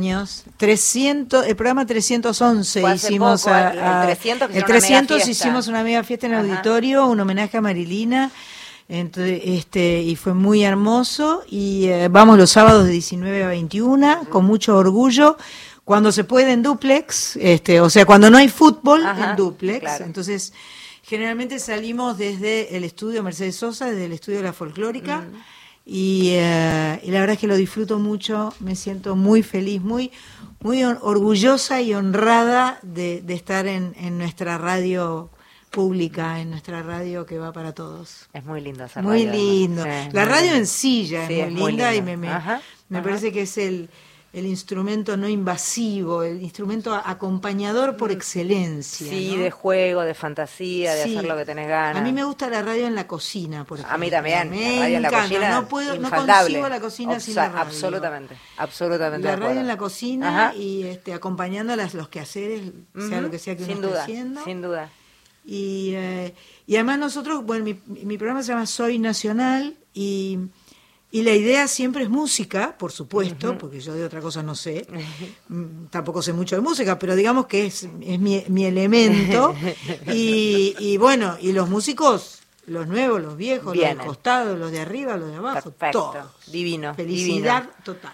años, 300, el programa 311 Fue hace hicimos poco, a, el- el a- 300 que el hicieron una mega 300 fiesta. hicimos una mega fiesta en Ajá. auditorio, un homenaje a Marilina. Entonces, este, y fue muy hermoso. Y eh, vamos los sábados de 19 a 21, con mucho orgullo. Cuando se puede en duplex, este, o sea, cuando no hay fútbol, Ajá, en duplex. claro. Entonces, generalmente salimos desde el estudio Mercedes Sosa, desde el estudio de la folclórica. Y, eh, y la verdad es que lo disfruto mucho, me siento muy feliz, muy, muy orgullosa y honrada de, de estar en, en nuestra radio pública, en nuestra radio que va para todos. Es muy lindo esa Muy radio, lindo. además. Sí, la muy radio lindo. en sí ya Sí, es es muy muy linda y lindo. me, me, me parece que es el, el instrumento no invasivo, el instrumento acompañador por excelencia. Mm. Sí, ¿no? de juego, de fantasía, de Sí. hacer lo que tenés ganas. A mí me gusta la radio en la cocina, por ejemplo. A mí también, Me la radio en la encanta. cocina, No puedo, no concibo la cocina Obsa- sin la radio. Absolutamente, absolutamente. La radio en la cocina Ajá. y este, acompañando las, los quehaceres, sea lo que sea que sin uno duda, esté haciendo. Sin duda. Y, eh, y además nosotros, bueno, mi, mi programa se llama Soy Nacional y, y la idea siempre es música, por supuesto, porque yo de otra cosa no sé, Mm, tampoco sé mucho de música, pero digamos que es, es mi, mi elemento. Y, y bueno, y los músicos, los nuevos, los viejos, los del costado, los de arriba, los de abajo, Perfecto. todos. Divino. Felicidad divino. total.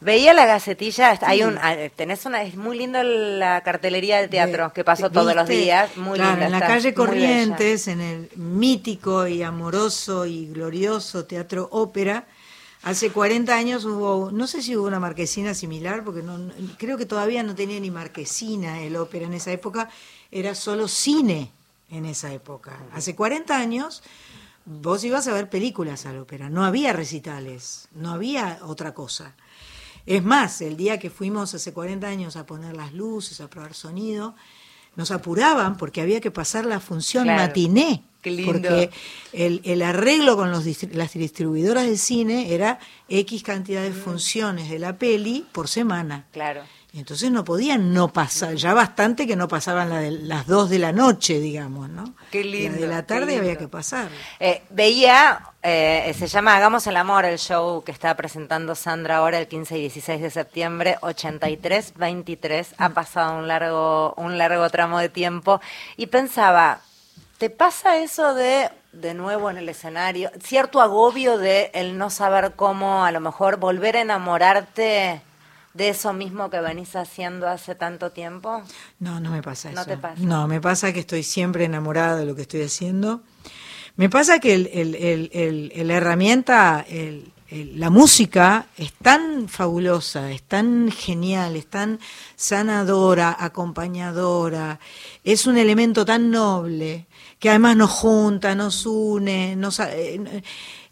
Veía la gacetilla, hay un, ah, tenés una, es muy lindo la cartelería del teatro que pasó ¿viste? todos los días, muy claro, linda. en la calle. Corrientes, en el mítico y amoroso y glorioso Teatro Ópera, hace 40 años hubo, no sé si hubo una marquesina similar, porque no, no- creo que todavía no tenía ni marquesina el ópera en esa época, era solo cine en esa época. Hace 40 años vos ibas a ver películas al ópera, no había recitales, no había otra cosa. Es más, el día que fuimos hace 40 años a poner las luces, a probar sonido, nos apuraban porque había que pasar la función Claro. matiné. Qué lindo. Porque el, el arreglo con los, las distribuidoras de cine era X cantidad de funciones de la peli por semana. Claro. Y entonces no podían no pasar, ya bastante que no pasaban la de, las dos de la noche, digamos, ¿no? Qué lindo, La de la tarde había que pasar. Eh, veía, eh, se llama Hagamos el Amor, el show que está presentando Sandra ahora el 15 y 16 de septiembre, 83-23. Ha pasado un largo, un largo tramo de tiempo. Y pensaba, ¿te pasa eso de, de nuevo en el escenario, cierto agobio de el no saber cómo a lo mejor volver a enamorarte de eso mismo que venís haciendo hace tanto tiempo? No, no me pasa No eso. te pasa. No, me pasa que estoy siempre enamorada de lo que estoy haciendo. Me pasa que la herramienta, la música es tan fabulosa, es tan genial, es tan sanadora, acompañadora, es un elemento tan noble que además nos junta, nos une, nos, eh,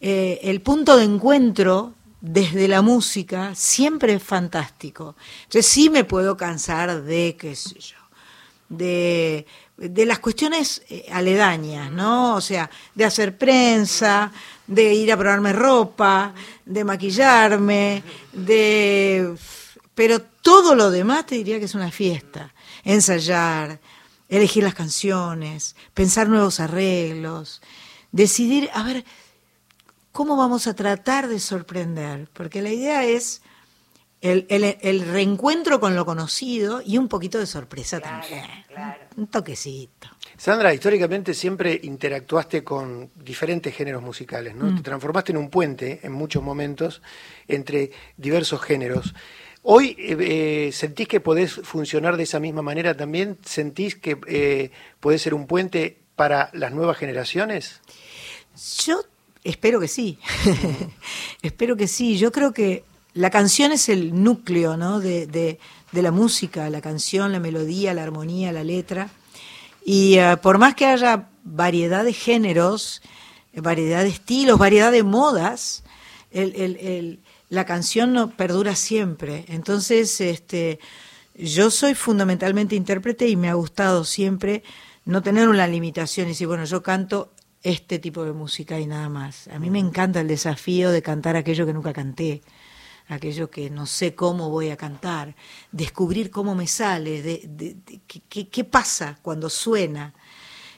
eh, el punto de encuentro desde la música siempre es fantástico. Entonces sí me puedo cansar de, qué sé yo, de, de las cuestiones eh, aledañas, ¿no? O sea, de hacer prensa, de ir a probarme ropa, de maquillarme, de... Pero todo lo demás te diría que es una fiesta. Ensayar, elegir las canciones, pensar nuevos arreglos, decidir, a ver, ¿cómo vamos a tratar de sorprender? Porque la idea es el, el- el reencuentro con lo conocido y un poquito de sorpresa también. Un toquecito. Sandra, históricamente siempre interactuaste con diferentes géneros musicales, ¿no? Te transformaste en un puente en muchos momentos entre diversos géneros. Hoy eh, eh, sentís que podés funcionar de esa misma manera también, sentís que eh, podés ser un puente para las nuevas generaciones. Yo espero que sí. espero que sí. Yo creo que la canción es el núcleo ¿no? de, de- de la música, la canción, la melodía, la armonía, la letra. Y eh, por más que haya variedad de géneros, eh, variedad de estilos, variedad de modas, el- el- el- la canción no perdura siempre. Entonces, este, yo soy fundamentalmente intérprete y me ha gustado siempre no tener una limitación y decir, bueno, yo canto este tipo de música y nada más. A mí me encanta el desafío de cantar aquello que nunca canté, aquello que no sé cómo voy a cantar, descubrir cómo me sale, de, de- de- qué- pasa cuando suena.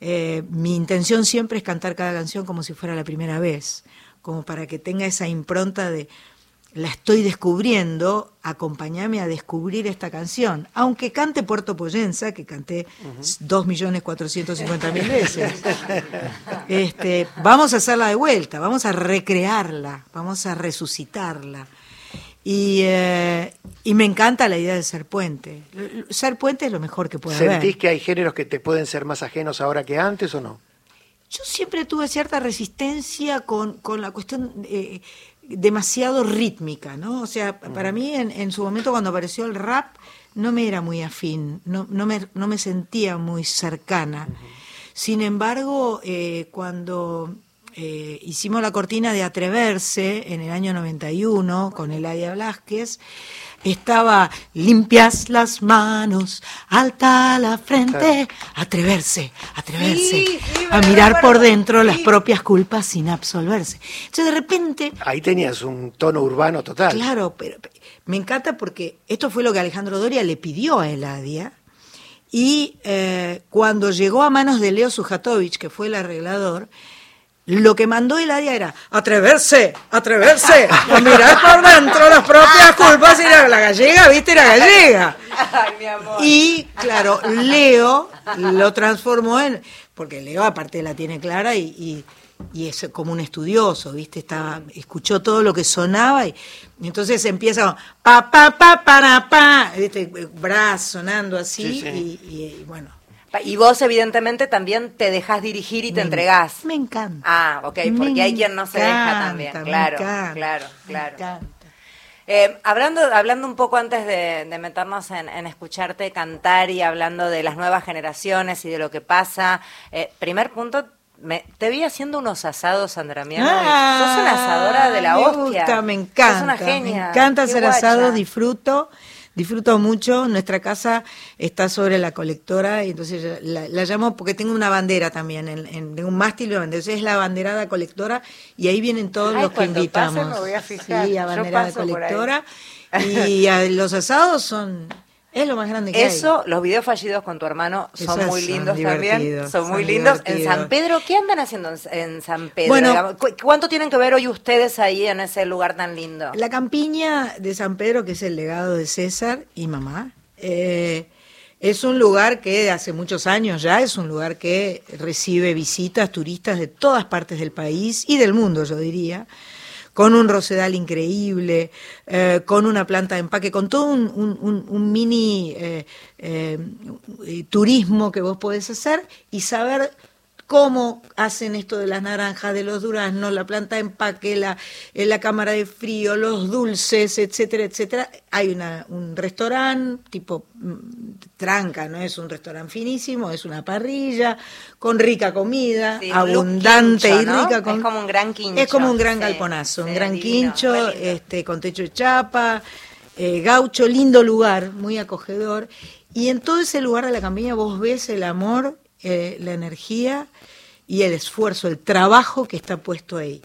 Eh, mi intención siempre es cantar cada canción como si fuera la primera vez, como para que tenga esa impronta de la estoy descubriendo, acompáñame a descubrir esta canción. Aunque cante Puerto Poyenza, que canté cuatrocientos cincuenta mil veces, este, vamos a hacerla de vuelta, vamos a recrearla, vamos a resucitarla. Y, eh, y me encanta la idea de ser puente. Ser puente es lo mejor que puede haber. ¿Sentís que hay géneros que te pueden ser más ajenos ahora que antes o no? Yo siempre tuve cierta resistencia con, con la cuestión eh, demasiado rítmica, ¿no? O sea, para mí en, en, su momento cuando apareció el rap no me era muy afín, no, no, me, no me sentía muy cercana. Sin embargo, eh, cuando eh, hicimos la cortina de Atreverse en el año 91 con Eladia Blasquez, estaba limpias las manos, alta la frente, atreverse, atreverse, Sí, sí, a mirar recuerdo, por dentro las propias culpas sin absolverse. Entonces de repente, Ahí tenías un tono urbano total. claro, pero pero me encanta porque esto fue lo que Alejandro Doria le pidió a Eladia. Y eh, cuando llegó a manos de Leo Sujatovich, que fue el arreglador, lo que mandó Eladia era atreverse, atreverse, a mirar por dentro las propias culpas. Y la gallega, viste, era gallega. Ay, mi amor. Y claro, Leo lo transformó en. Porque Leo, aparte, la tiene clara y, y, y es como un estudioso, ¿viste? Estaba, escuchó todo lo que sonaba y, y entonces empieza con pa, pa, pa, para, pa, ¿viste? Brass sonando así Sí, sí. Y, y- y bueno. Y vos, evidentemente, también te dejas dirigir y te entregás. Me encanta. Ah, ok, porque Me hay quien no se deja también. me Claro, encanta, claro, me claro. encanta. Eh, hablando, hablando un poco antes de, de meternos en, en escucharte cantar y hablando de las nuevas generaciones y de lo que pasa, eh, primer punto, me, te vi haciendo unos asados, Sandra Mianovich. Sos una asadora de la Ah, me hostia. Gusta, me encanta. Sos una genia. Me encanta Qué hacer guacha. asados, disfruto. Disfruto mucho. Nuestra casa está sobre la colectora y entonces la, la llamo porque tengo una bandera también, en, en- tengo un mástil y bandera. Entonces es la banderada colectora y ahí vienen todos Ay, los que invitamos. pase me voy a fijar. Sí, a banderada colectora. Y a- los asados son, es lo más grande que hay. Eso, los videos fallidos con tu hermano son Esos muy son lindos también. Son muy lindos. En. San Pedro, ¿qué andan haciendo en, San Pedro? Bueno. ¿Cu- ¿Cuánto tienen que ver hoy ustedes ahí en ese lugar tan lindo? La campiña de San Pedro, que es el legado de César y mamá, eh, es un lugar que hace muchos años ya es un lugar que recibe visitas, turistas de todas partes del país y del mundo, yo diría, con un rosedal increíble, eh, con una planta de empaque, con todo un, un- un- mini eh, eh, turismo que vos podés hacer y saber cómo hacen esto de las naranjas, de los duraznos, la planta de empaque, la, eh, la cámara de frío, los dulces, etcétera, etcétera. Hay una, un restaurante tipo mm, tranca, no es un restaurante finísimo, es una parrilla con rica comida, Sí, abundante quincho, y rica. Con, Es como un gran quincho. Es como un gran Sí, galponazo, un gran divino, quincho, este, con techo de chapa, eh, gaucho, lindo lugar, muy acogedor. Y en todo ese lugar de la campiña vos ves el amor, eh, la energía y el esfuerzo, el trabajo que está puesto ahí.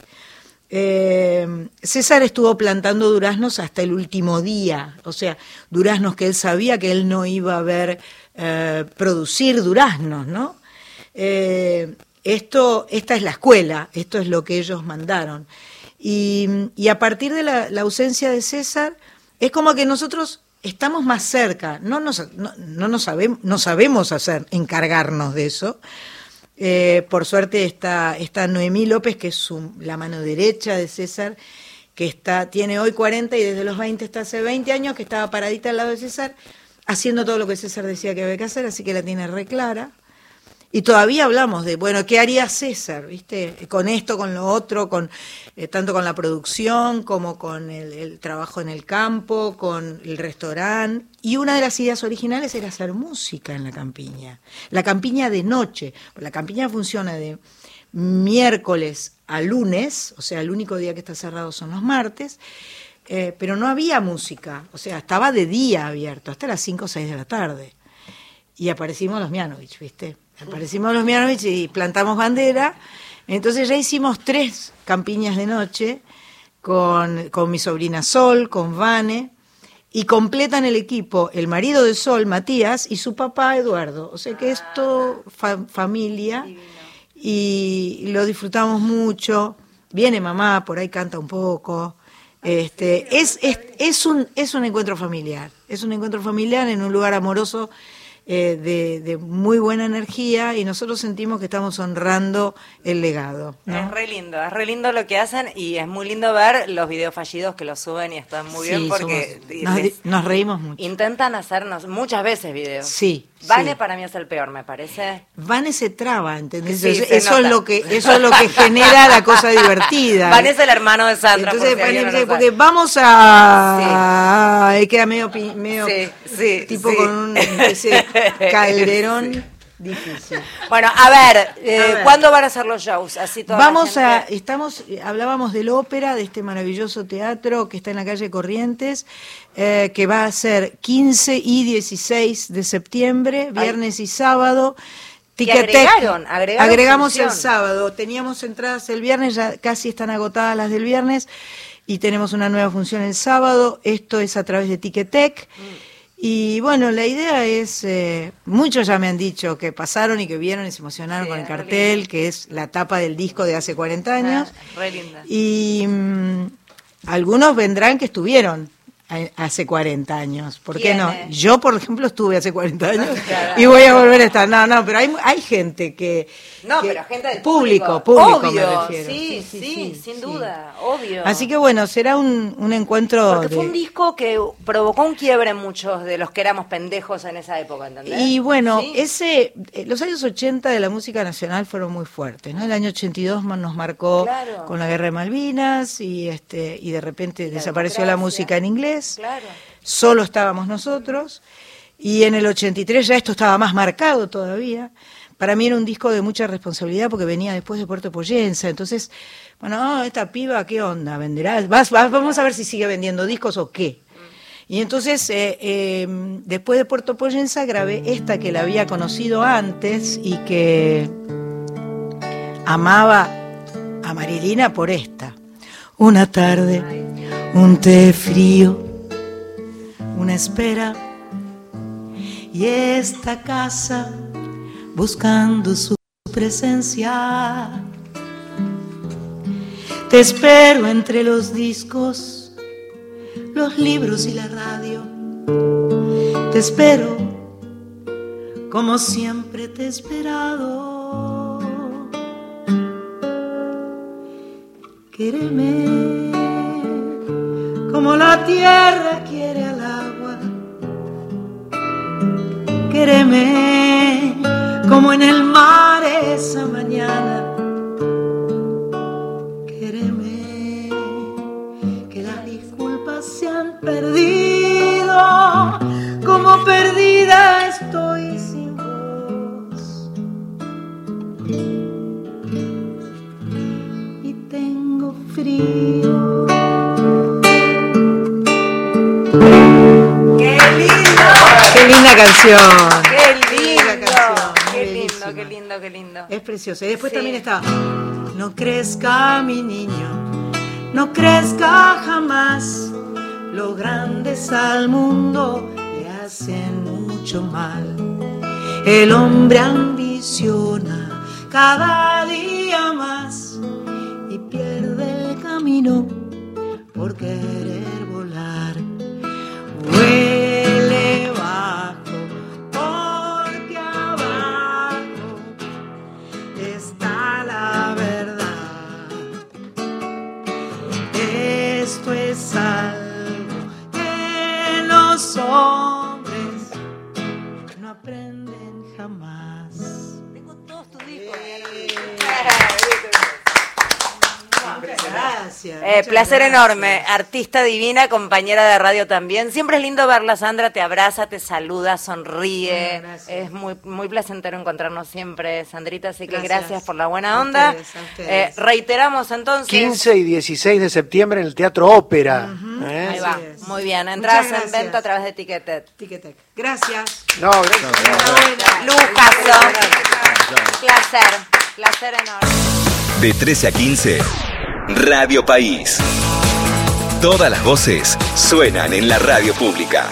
Eh, César estuvo plantando duraznos hasta el último día, o sea, duraznos que él sabía que él no iba a ver eh, producir duraznos, ¿no? Esto, esta es la escuela, esto es lo que ellos mandaron. Y, a partir de la ausencia de César, es como que nosotros estamos más cerca, no nos, no, no sabemos, no sabemos hacer, encargarnos de eso. Eh, por suerte está, está Noemí López, que es su- la mano derecha de César, que está, tiene hoy 40 y desde los 20 está hace 20 años, que estaba paradita al lado de César, haciendo todo lo que César decía que había que hacer, así que la tiene re clara. Y todavía hablamos de, bueno, ¿qué haría César? ¿Viste? Con esto, con lo otro, con eh, tanto con la producción como con el, trabajo en el campo, con el restaurante. Y una de las ideas originales era hacer música en la campiña. La campiña de noche. La campiña funciona de miércoles a lunes, o sea, el único día que está cerrado son los martes. eh, pero no había música, o sea, estaba de día abierto, hasta las 5 o 6 de la tarde y aparecimos los Mianovich, ¿viste? Aparecimos los Mianovich y plantamos bandera. Entonces ya hicimos tres campiñas de noche con, con mi sobrina Sol, con Vane, y completan el equipo el marido de Sol, Matías, y su papá, Eduardo. O sea que es todo fa- familia y lo disfrutamos mucho. Viene mamá, por ahí canta un poco. Este, es, es, es, un, es un encuentro familiar, es un encuentro familiar en un lugar amoroso eh, de, de, muy buena energía y nosotros sentimos que estamos honrando el legado. ¿no? Es re lindo, es re lindo lo que hacen y es muy lindo ver los videos fallidos que los suben y están muy Sí, bien porque somos- les- nos, nos reímos mucho. intentan hacernos muchas veces videos. Sí, Vane sí. para mí es el peor, me parece. Vane se traba, ¿entendés? Sí, eso se eso nota. es lo que eso es lo que genera la cosa divertida. Vane es el hermano de Sandra. por Entonces, si alguien Vane no porque sabe. vamos a ahí queda medio medio Sí, sí, tipo sí. con un ese calderón difícil. Bueno, a ver, eh, A ver. ¿cuándo van a ser los shows? Así toda la Vamos a, estamos, hablábamos del ópera, de este maravilloso teatro que está en la calle Corrientes, eh, que va a ser 15 y 16 de septiembre, viernes y sábado. Ticketek. agregaron, agregaron agregamos el sábado. Teníamos entradas el viernes, ya casi están agotadas las del viernes, y tenemos una nueva función el sábado. Esto es a través de Ticketek. Y bueno, la idea es, eh, muchos ya me han dicho que pasaron y que vieron y se emocionaron Sí, con el cartel, que es la tapa del disco de hace 40 años. Ah, re linda. Y mm, algunos vendrán que estuvieron hace 40 años. ¿Por qué no? Yo, por ejemplo, estuve hace 40 años Claro. y voy a volver a estar. No, no, pero hay, hay gente que... No, que- pero gente del público. público. Público, me Obvio, refiero. sí, sí, sin sí. duda, obvio. Así que bueno, será un, un encuentro... Porque fue un disco que provocó un quiebre en muchos de los que éramos pendejos en esa época, ¿entendés? Y bueno, ese, eh, los años 80 de la música nacional fueron muy fuertes, ¿no? El año 82 ma- nos marcó Claro. con la guerra de Malvinas y este y de repente La desapareció la música en inglés. Claro. Solo estábamos nosotros y en el 83 ya esto estaba más marcado todavía. Para mí era un disco de mucha responsabilidad porque venía después de Puerto Poyensa, entonces, bueno, ah, esta piba, ¿qué onda? ¿Venderá? Vas- vas- vamos a ver si sigue vendiendo discos o qué. Y entonces, eh, eh, después de Puerto Poyensa, grabé esta que la había conocido antes y que amaba a Marilina por esta. Una tarde, un té frío, una espera y esta casa buscando su presencia. Te espero entre los discos, los libros y la radio. Te espero como siempre te he esperado. Quéreme como la tierra Como en el mar esa mañana. Quéreme que las disculpas se han perdido, como perdida estoy sin voz. Y tengo frío. Qué linda canción. ¡Qué lindo! canción, ¡Qué lindo, bellísima. qué lindo, qué lindo! Es preciosa. Y después Sí. también está, no crezca mi niño, no crezca jamás. Los grandes al mundo le hacen mucho mal. El hombre ambiciona cada día más y pierde el camino por querer volar. Los hombres no aprenden jamás. Tengo todos tus discos. Gracias. Eh, placer enorme, artista divina, compañera de radio también. Siempre es lindo verla, Sandra, te abraza, te saluda, sonríe. Gracias. es muy muy placentero encontrarnos siempre, Sandrita, así que Gracias. gracias por la buena A onda. ustedes, a ustedes. Eh, reiteramos entonces. 15 y 16 de septiembre en el Teatro Ópera. ¿eh? Va, es. muy bien. Entradas Muchas en venta a través de Ticketed. Ticketek. Gracias. No, gracias. Lujazo. Placer, placer enorme. De 13 a 15, Radio País. Todas las voces suenan en la radio pública.